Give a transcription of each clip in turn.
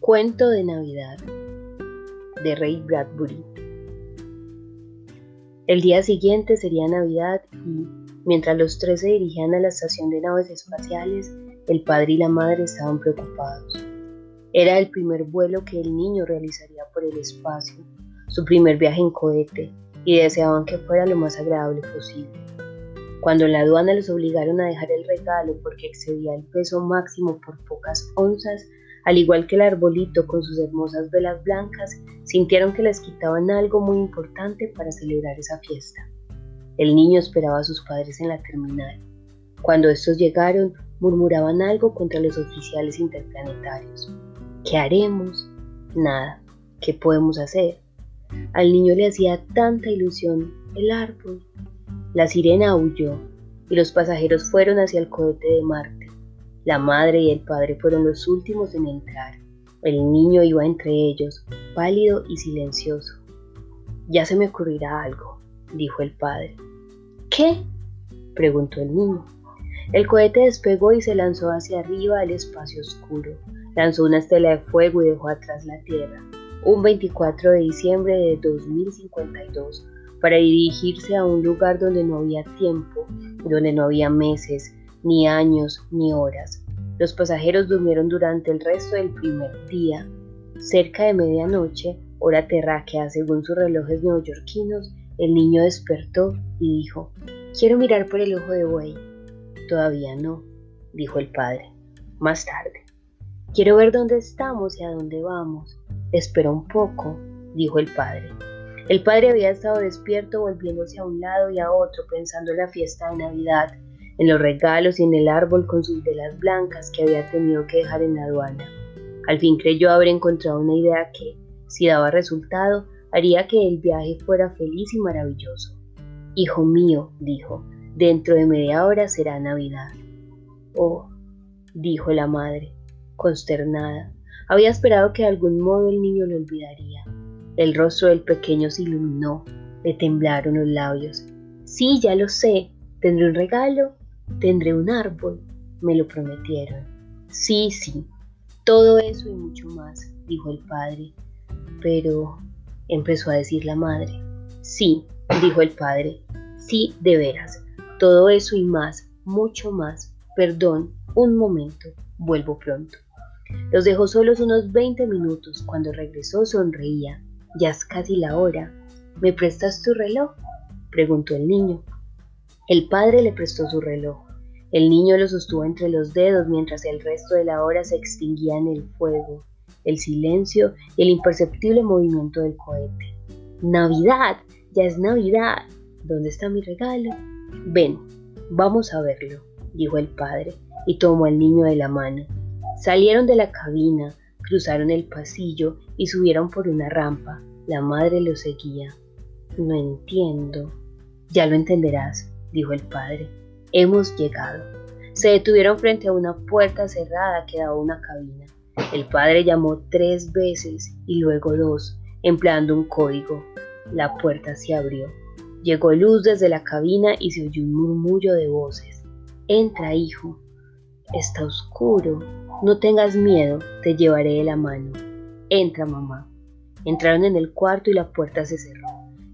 Cuento de Navidad de Ray Bradbury. El día siguiente sería Navidad y, mientras los tres se dirigían a la estación de naves espaciales, el padre y la madre estaban preocupados. Era el primer vuelo que el niño realizaría por el espacio, su primer viaje en cohete, y deseaban que fuera lo más agradable posible. Cuando en la aduana los obligaron a dejar el regalo porque excedía el peso máximo por pocas onzas, al igual que el arbolito con sus hermosas velas blancas, sintieron que les quitaban algo muy importante para celebrar esa fiesta. El niño esperaba a sus padres en la terminal. Cuando estos llegaron, murmuraban algo contra los oficiales interplanetarios. ¿Qué haremos? Nada. ¿Qué podemos hacer? Al niño le hacía tanta ilusión el árbol. La sirena huyó y los pasajeros fueron hacia el cohete de Marte. La madre y el padre fueron los últimos en entrar. El niño iba entre ellos, pálido y silencioso. Ya se me ocurrirá algo, dijo el padre. ¿Qué? preguntó el niño. El cohete despegó y se lanzó hacia arriba al espacio oscuro. Lanzó una estela de fuego y dejó atrás la Tierra. Un 24 de diciembre de 2052, para dirigirse a un lugar donde no había tiempo, donde no había meses, ni años, ni horas. Los pasajeros durmieron durante el resto del primer día. Cerca de medianoche, hora terráquea según sus relojes neoyorquinos, el niño despertó y dijo, quiero mirar por el ojo de buey. Todavía no, dijo el padre. Más tarde. Quiero ver dónde estamos y a dónde vamos. Espera un poco, dijo el padre. El padre había estado despierto volviéndose a un lado y a otro pensando en la fiesta de Navidad en los regalos y en el árbol con sus velas blancas que había tenido que dejar en la aduana. Al fin creyó haber encontrado una idea que, si daba resultado, haría que el viaje fuera feliz y maravilloso. Hijo mío, dijo, dentro de media hora será Navidad. Oh, dijo la madre, consternada. Había esperado que de algún modo el niño lo olvidaría. El rostro del pequeño se iluminó, le temblaron los labios. Sí, ya lo sé, tendré un regalo Tendré un árbol, me lo prometieron. Sí, sí, todo eso y mucho más, dijo el padre. Pero, empezó a decir la madre. Sí, dijo el padre, sí, de veras, todo eso y más, mucho más. Perdón, un momento, vuelvo pronto. Los dejó solos unos 20 minutos. Cuando regresó sonreía. Ya es casi la hora. ¿Me prestas tu reloj? preguntó el niño. El padre le prestó su reloj. El niño lo sostuvo entre los dedos mientras el resto de la hora se extinguía en el fuego, el silencio y el imperceptible movimiento del cohete. Navidad, ya es Navidad. ¿Dónde está mi regalo? Ven, vamos a verlo, dijo el padre, y tomó al niño de la mano. Salieron de la cabina, cruzaron el pasillo y subieron por una rampa. La madre lo seguía. No entiendo. Ya lo entenderás, dijo el padre. Hemos llegado. Se detuvieron frente a una puerta cerrada que daba una cabina. El padre llamó tres veces y luego dos, empleando un código. La puerta se abrió. Llegó luz desde la cabina y se oyó un murmullo de voces. Entra, hijo. Está oscuro. No tengas miedo, te llevaré de la mano. Entra, mamá. Entraron en el cuarto y la puerta se cerró.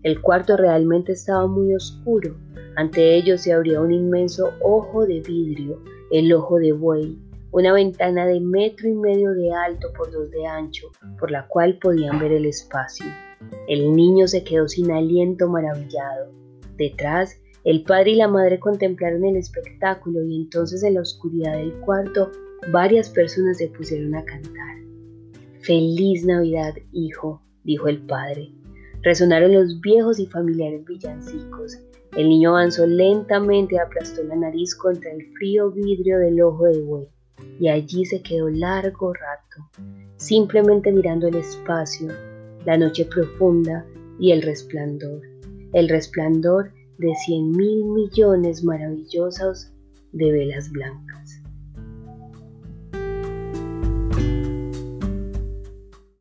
El cuarto realmente estaba muy oscuro. Ante ellos se abría un inmenso ojo de vidrio, el ojo de buey, una ventana de metro y medio de alto por dos de ancho, por la cual podían ver el espacio. El niño se quedó sin aliento maravillado. Detrás, el padre y la madre contemplaron el espectáculo y entonces en la oscuridad del cuarto varias personas se pusieron a cantar. Feliz Navidad, hijo, dijo el padre. Resonaron los viejos y familiares villancicos. El niño avanzó lentamente y aplastó la nariz contra el frío vidrio del ojo de buey, y allí se quedó largo rato, simplemente mirando el espacio, la noche profunda y el resplandor, el resplandor de cien mil millones maravillosos de velas blancas.